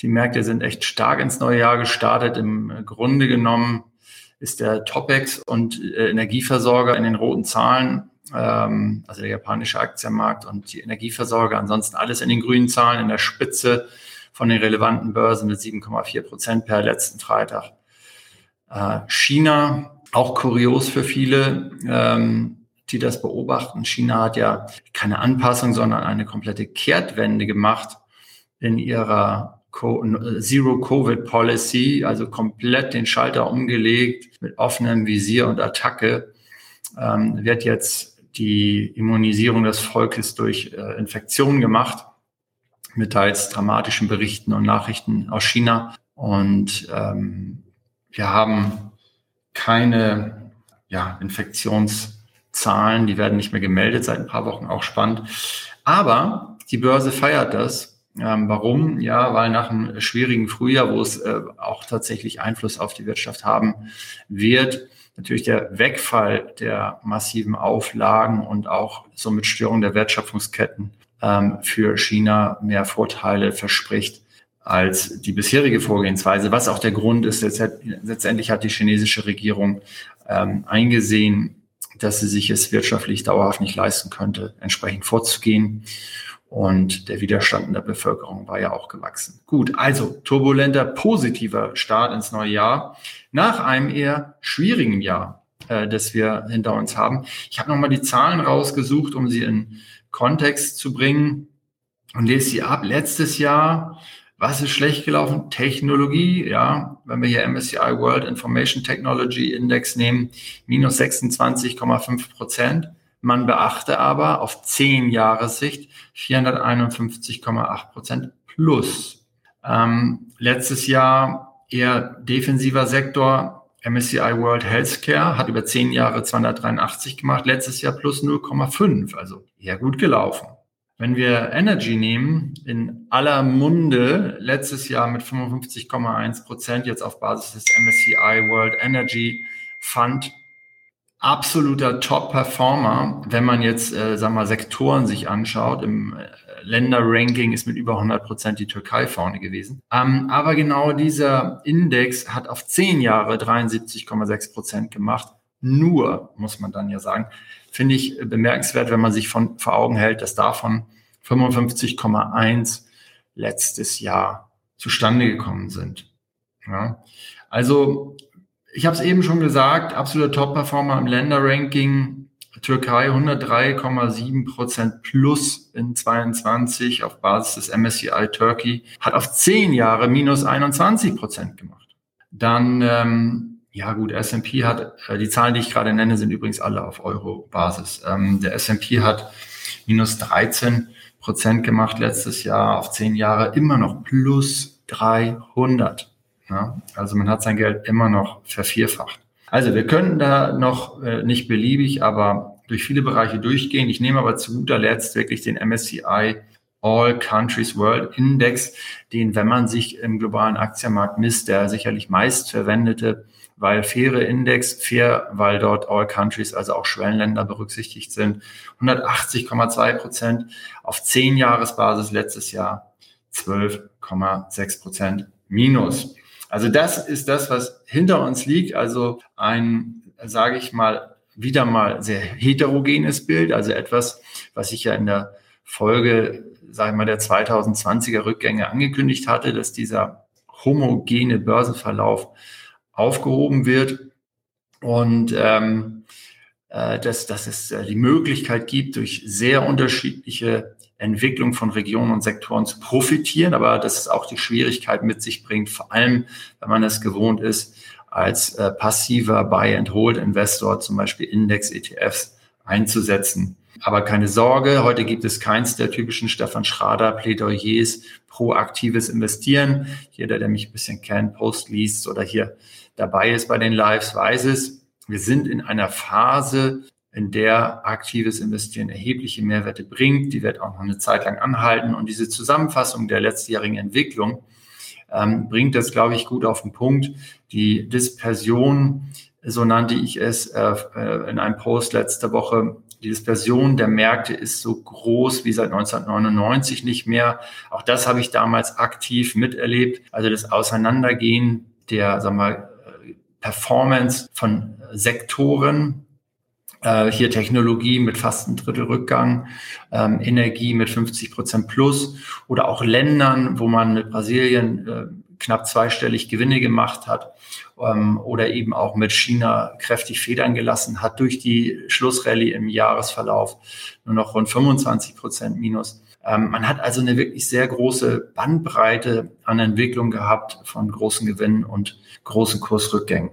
Die Märkte sind echt stark ins neue Jahr gestartet. Im Grunde genommen ist der Topex und äh, Energieversorger in den roten Zahlen, ähm, also der japanische Aktienmarkt und die Energieversorger, ansonsten alles in den grünen Zahlen in der Spitze von den relevanten Börsen mit 7,4 Prozent per letzten Freitag. Äh, China, auch kurios für viele, ähm, die das beobachten. China hat ja keine Anpassung, sondern eine komplette Kehrtwende gemacht in ihrer Zero-Covid-Policy, also komplett den Schalter umgelegt mit offenem Visier und Attacke, ähm, wird jetzt die Immunisierung des Volkes durch äh, Infektionen gemacht, mit teils dramatischen Berichten und Nachrichten aus China. Und ähm, wir haben keine ja, Infektionszahlen, die werden nicht mehr gemeldet seit ein paar Wochen, auch spannend. Aber die Börse feiert das ähm, warum? Ja, weil nach einem schwierigen Frühjahr, wo es äh, auch tatsächlich Einfluss auf die Wirtschaft haben wird, natürlich der Wegfall der massiven Auflagen und auch somit Störung der Wertschöpfungsketten ähm, für China mehr Vorteile verspricht als die bisherige Vorgehensweise, was auch der Grund ist, letztendlich hat die chinesische Regierung ähm, eingesehen, dass sie sich es wirtschaftlich dauerhaft nicht leisten könnte, entsprechend vorzugehen. Und der Widerstand in der Bevölkerung war ja auch gewachsen. Gut, also turbulenter, positiver Start ins neue Jahr nach einem eher schwierigen Jahr, äh, das wir hinter uns haben. Ich habe nochmal die Zahlen rausgesucht, um sie in Kontext zu bringen und lese sie ab. Letztes Jahr, was ist schlecht gelaufen? Technologie, ja, wenn wir hier MSCI World Information Technology Index nehmen, minus 26,5 Prozent. Man beachte aber auf zehn Jahressicht 451,8 Prozent plus. Ähm, letztes Jahr eher defensiver Sektor. MSCI World Healthcare hat über zehn Jahre 283 gemacht, letztes Jahr plus 0,5, also eher gut gelaufen. Wenn wir Energy nehmen, in aller Munde, letztes Jahr mit 55,1 Prozent, jetzt auf Basis des MSCI World Energy Fund absoluter Top-Performer, wenn man jetzt, äh, wir mal, Sektoren sich anschaut. Im äh, Länderranking ist mit über 100 Prozent die Türkei vorne gewesen. Ähm, aber genau dieser Index hat auf zehn Jahre 73,6 Prozent gemacht. Nur, muss man dann ja sagen, finde ich bemerkenswert, wenn man sich von, vor Augen hält, dass davon 55,1 letztes Jahr zustande gekommen sind. Ja. Also ich habe es eben schon gesagt, absoluter Top-Performer im Länderranking. Türkei 103,7 Prozent plus in 22 auf Basis des MSCI Turkey, hat auf zehn Jahre minus 21 Prozent gemacht. Dann, ähm, ja gut, S&P hat, äh, die Zahlen, die ich gerade nenne, sind übrigens alle auf Euro-Basis. Ähm, der S&P hat minus 13 Prozent gemacht letztes Jahr, auf zehn Jahre immer noch plus 300. Ja? Also man hat sein Geld immer noch vervierfacht. Also wir könnten da noch äh, nicht beliebig, aber durch viele Bereiche durchgehen. Ich nehme aber zu guter Letzt wirklich den MSCI All Countries World Index, den, wenn man sich im globalen Aktienmarkt misst, der sicherlich meist verwendete, weil faire Index, fair, weil dort All Countries, also auch Schwellenländer berücksichtigt sind, 180,2 Prozent auf 10 Jahresbasis letztes Jahr 12,6 Prozent minus. Also das ist das, was hinter uns liegt. Also ein, sage ich mal, wieder mal sehr heterogenes Bild. Also etwas, was ich ja in der Folge, sage ich mal, der 2020er Rückgänge angekündigt hatte, dass dieser homogene Börsenverlauf aufgehoben wird und ähm, äh, dass, dass es äh, die Möglichkeit gibt, durch sehr unterschiedliche Entwicklung von Regionen und Sektoren zu profitieren, aber dass es auch die Schwierigkeit mit sich bringt, vor allem wenn man es gewohnt ist, als äh, passiver Buy-and-Hold-Investor zum Beispiel Index-ETFs einzusetzen. Aber keine Sorge, heute gibt es keins der typischen Stefan Schrader Plädoyers proaktives Investieren. Jeder, der mich ein bisschen kennt, Post liest oder hier dabei ist bei den Lives, weiß es. Wir sind in einer Phase in der aktives Investieren erhebliche Mehrwerte bringt. Die wird auch noch eine Zeit lang anhalten. Und diese Zusammenfassung der letztjährigen Entwicklung ähm, bringt das, glaube ich, gut auf den Punkt. Die Dispersion, so nannte ich es äh, äh in einem Post letzte Woche, die Dispersion der Märkte ist so groß wie seit 1999 nicht mehr. Auch das habe ich damals aktiv miterlebt. Also das Auseinandergehen der, sagen wir mal, Performance von Sektoren, äh, hier Technologie mit fast ein Drittel Rückgang, ähm, Energie mit 50 Prozent plus oder auch Ländern, wo man mit Brasilien äh, knapp zweistellig Gewinne gemacht hat ähm, oder eben auch mit China kräftig Federn gelassen hat durch die Schlussrallye im Jahresverlauf nur noch rund 25 Prozent minus. Ähm, man hat also eine wirklich sehr große Bandbreite an Entwicklung gehabt von großen Gewinnen und großen Kursrückgängen.